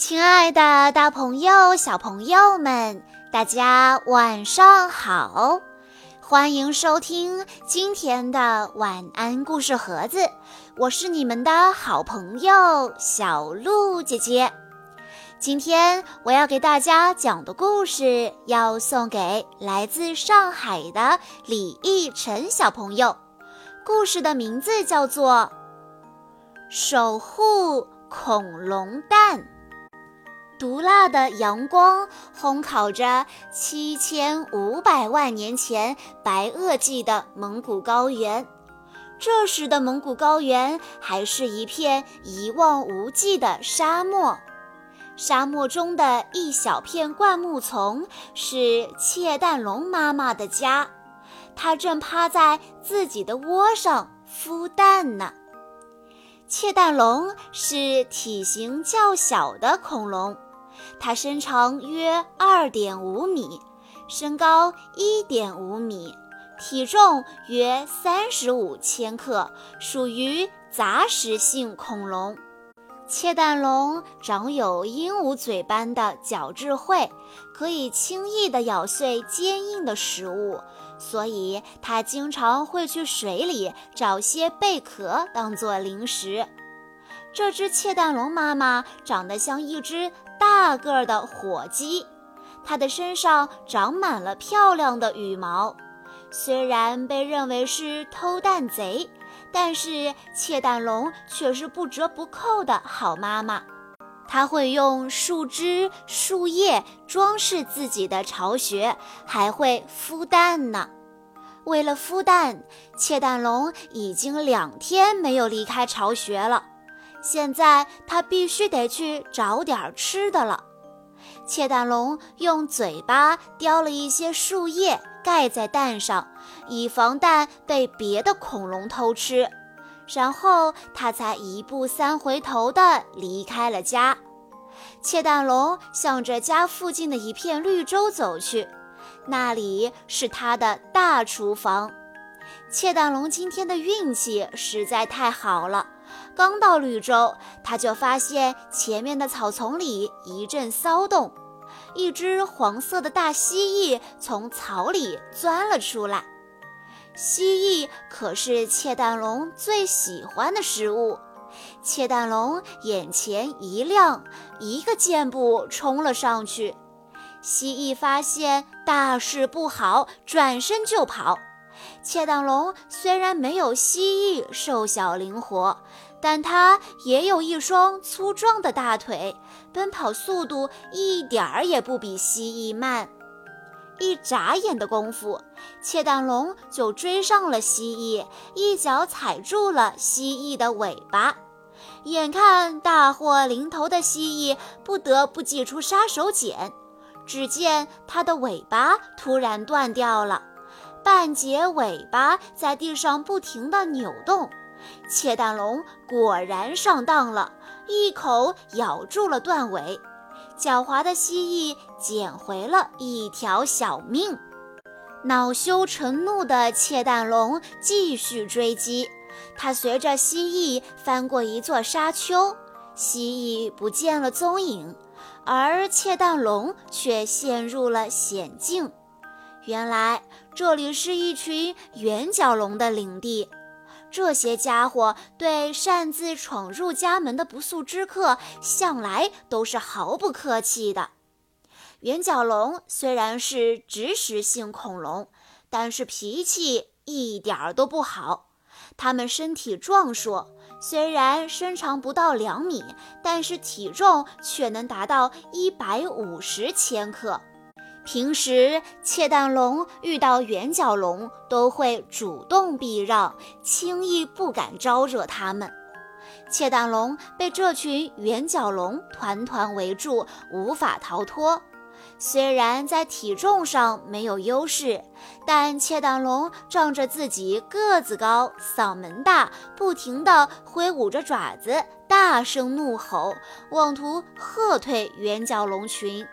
亲爱的，大朋友、小朋友们，大家晚上好！欢迎收听今天的晚安故事盒子，我是你们的好朋友小鹿姐姐。今天我要给大家讲的故事，要送给来自上海的李奕晨小朋友。故事的名字叫做《守护恐龙蛋》。毒辣的阳光烘烤着七千五百万年前白垩纪的蒙古高原。这时的蒙古高原还是一片一望无际的沙漠。沙漠中的一小片灌木丛是窃蛋龙妈妈的家，它正趴在自己的窝上孵蛋呢。窃蛋龙是体型较小的恐龙。它身长约二点五米，身高一点五米，体重约三十五千克，属于杂食性恐龙。窃蛋龙长有鹦鹉嘴般的角质喙，可以轻易地咬碎坚硬的食物，所以它经常会去水里找些贝壳当做零食。这只窃蛋龙妈妈长得像一只。大个儿的火鸡，它的身上长满了漂亮的羽毛。虽然被认为是偷蛋贼，但是窃蛋龙却是不折不扣的好妈妈。它会用树枝、树叶装饰自己的巢穴，还会孵蛋呢。为了孵蛋，窃蛋龙已经两天没有离开巢穴了。现在它必须得去找点吃的了。窃蛋龙用嘴巴叼了一些树叶盖在蛋上，以防蛋被别的恐龙偷吃。然后它才一步三回头地离开了家。窃蛋龙向着家附近的一片绿洲走去，那里是它的大厨房。窃蛋龙今天的运气实在太好了。刚到绿洲，他就发现前面的草丛里一阵骚动，一只黄色的大蜥蜴从草里钻了出来。蜥蜴可是窃蛋龙最喜欢的食物。窃蛋龙眼前一亮，一个箭步冲了上去。蜥蜴发现大事不好，转身就跑。窃蛋龙虽然没有蜥蜴瘦小灵活，但它也有一双粗壮的大腿，奔跑速度一点儿也不比蜥蜴慢。一眨眼的功夫，窃蛋龙就追上了蜥蜴，一脚踩住了蜥蜴的尾巴。眼看大祸临头的蜥蜴不得不祭出杀手锏，只见它的尾巴突然断掉了。半截尾巴在地上不停地扭动，窃蛋龙果然上当了，一口咬住了断尾。狡猾的蜥蜴捡回了一条小命。恼羞成怒的窃蛋龙继续追击，它随着蜥蜴翻过一座沙丘，蜥蜴不见了踪影，而窃蛋龙却陷入了险境。原来这里是一群圆角龙的领地，这些家伙对擅自闯入家门的不速之客向来都是毫不客气的。圆角龙虽然是植食性恐龙，但是脾气一点儿都不好。它们身体壮硕，虽然身长不到两米，但是体重却能达到一百五十千克。平时，窃蛋龙遇到圆角龙都会主动避让，轻易不敢招惹它们。窃蛋龙被这群圆角龙团团围住，无法逃脱。虽然在体重上没有优势，但窃蛋龙仗着自己个子高、嗓门大，不停地挥舞着爪子，大声怒吼，妄图喝退圆角龙群。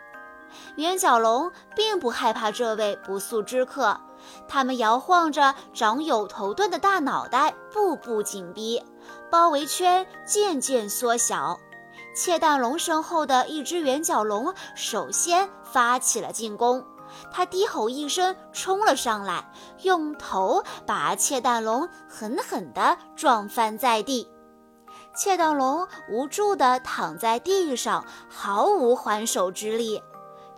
圆角龙并不害怕这位不速之客，它们摇晃着长有头盾的大脑袋，步步紧逼，包围圈渐渐缩小。窃蛋龙身后的一只圆角龙首先发起了进攻。它低吼一声，冲了上来，用头把窃蛋龙狠狠地撞翻在地。窃蛋龙无助地躺在地上，毫无还手之力。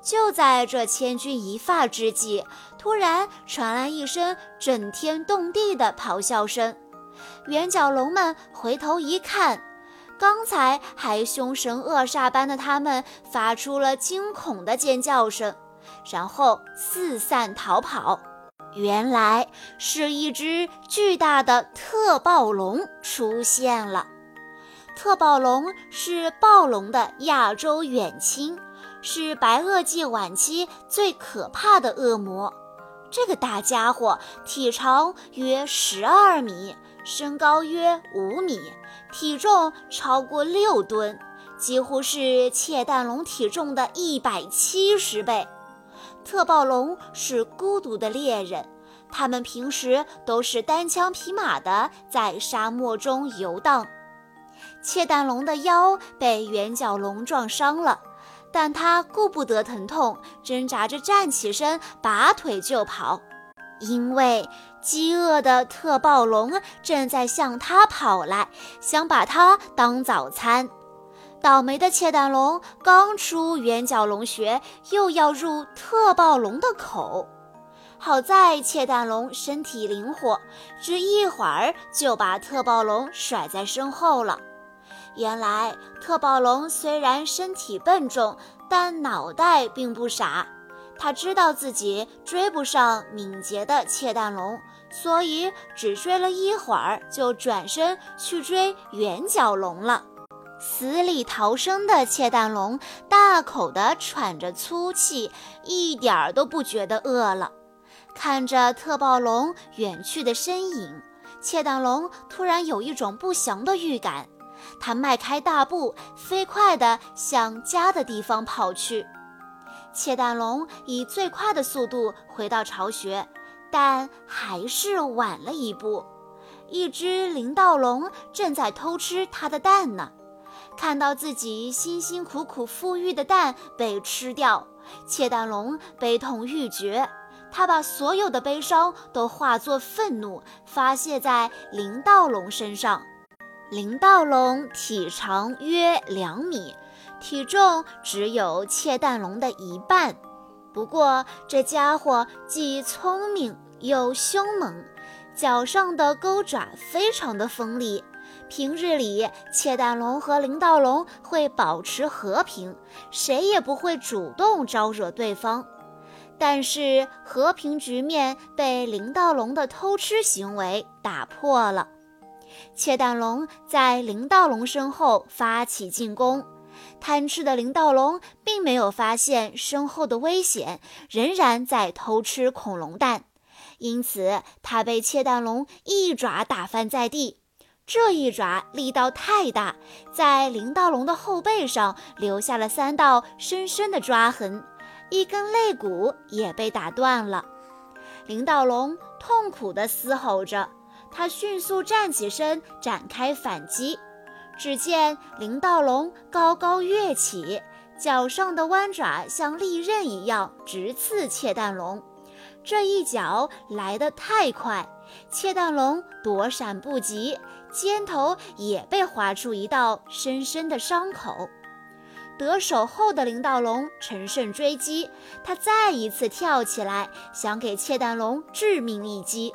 就在这千钧一发之际，突然传来一声震天动地的咆哮声。圆角龙们回头一看，刚才还凶神恶煞般的他们发出了惊恐的尖叫声。然后四散逃跑，原来是一只巨大的特暴龙出现了。特暴龙是暴龙的亚洲远亲，是白垩纪晚期最可怕的恶魔。这个大家伙体长约十二米，身高约五米，体重超过六吨，几乎是窃蛋龙体重的一百七十倍。特暴龙是孤独的猎人，他们平时都是单枪匹马的在沙漠中游荡。窃蛋龙的腰被圆角龙撞伤了，但他顾不得疼痛，挣扎着站起身，拔腿就跑，因为饥饿的特暴龙正在向他跑来，想把它当早餐。倒霉的窃蛋龙刚出圆角龙穴，又要入特暴龙的口。好在窃蛋龙身体灵活，只一会儿就把特暴龙甩在身后了。原来特暴龙虽然身体笨重，但脑袋并不傻。他知道自己追不上敏捷的窃蛋龙，所以只追了一会儿，就转身去追圆角龙了。死里逃生的窃蛋龙大口地喘着粗气，一点儿都不觉得饿了。看着特暴龙远去的身影，窃蛋龙突然有一种不祥的预感。他迈开大步，飞快地向家的地方跑去。窃蛋龙以最快的速度回到巢穴，但还是晚了一步。一只灵盗龙正在偷吃它的蛋呢。看到自己辛辛苦苦孵育的蛋被吃掉，窃蛋龙悲痛欲绝。他把所有的悲伤都化作愤怒，发泄在灵盗龙身上。灵盗龙体长约两米，体重只有窃蛋龙的一半。不过这家伙既聪明又凶猛，脚上的钩爪非常的锋利。平日里，窃蛋龙和灵盗龙会保持和平，谁也不会主动招惹对方。但是和平局面被灵盗龙的偷吃行为打破了。窃蛋龙在灵道龙身后发起进攻，贪吃的灵道龙并没有发现身后的危险，仍然在偷吃恐龙蛋，因此它被窃蛋龙一爪打翻在地。这一爪力道太大，在灵道龙的后背上留下了三道深深的抓痕，一根肋骨也被打断了。灵道龙痛苦地嘶吼着，他迅速站起身，展开反击。只见灵盗龙高高跃起，脚上的弯爪像利刃一样直刺窃蛋龙。这一脚来得太快，窃蛋龙躲闪不及。肩头也被划出一道深深的伤口。得手后的灵盗龙乘胜追击，他再一次跳起来，想给窃蛋龙致命一击。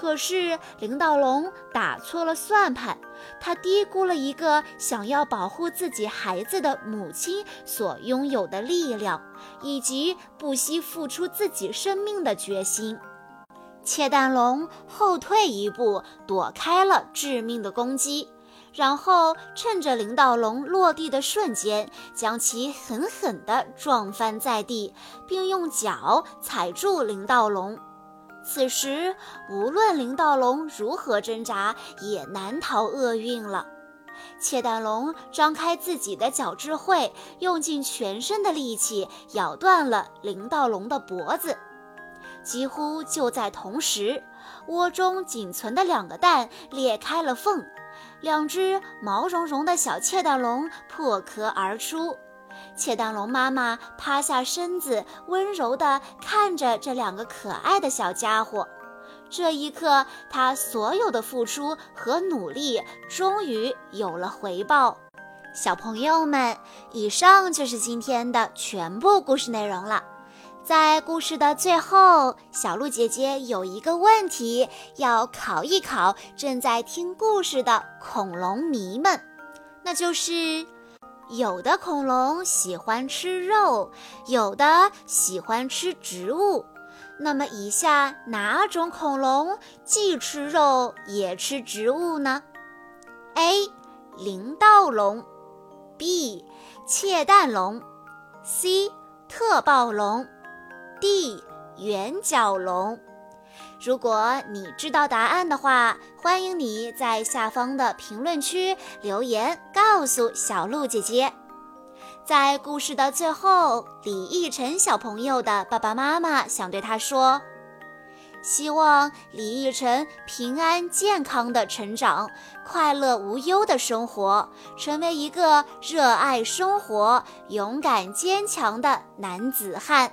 可是灵盗龙打错了算盘，他低估了一个想要保护自己孩子的母亲所拥有的力量，以及不惜付出自己生命的决心。窃蛋龙后退一步，躲开了致命的攻击，然后趁着灵盗龙落地的瞬间，将其狠狠地撞翻在地，并用脚踩住灵盗龙。此时，无论灵道龙如何挣扎，也难逃厄运了。窃蛋龙张开自己的角质喙，用尽全身的力气咬断了灵道龙的脖子。几乎就在同时，窝中仅存的两个蛋裂开了缝，两只毛茸茸的小窃蛋龙破壳而出。窃蛋龙妈妈趴下身子，温柔地看着这两个可爱的小家伙。这一刻，她所有的付出和努力终于有了回报。小朋友们，以上就是今天的全部故事内容了。在故事的最后，小鹿姐姐有一个问题要考一考正在听故事的恐龙迷们，那就是：有的恐龙喜欢吃肉，有的喜欢吃植物。那么，以下哪种恐龙既吃肉也吃植物呢？A. 灵盗龙，B. 窃蛋龙，C. 特暴龙。D 圆角龙，如果你知道答案的话，欢迎你在下方的评论区留言告诉小鹿姐姐。在故事的最后，李奕晨小朋友的爸爸妈妈想对他说：“希望李奕晨平安健康的成长，快乐无忧的生活，成为一个热爱生活、勇敢坚强的男子汉。”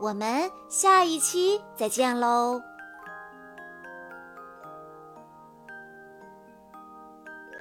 我们下一期再见喽。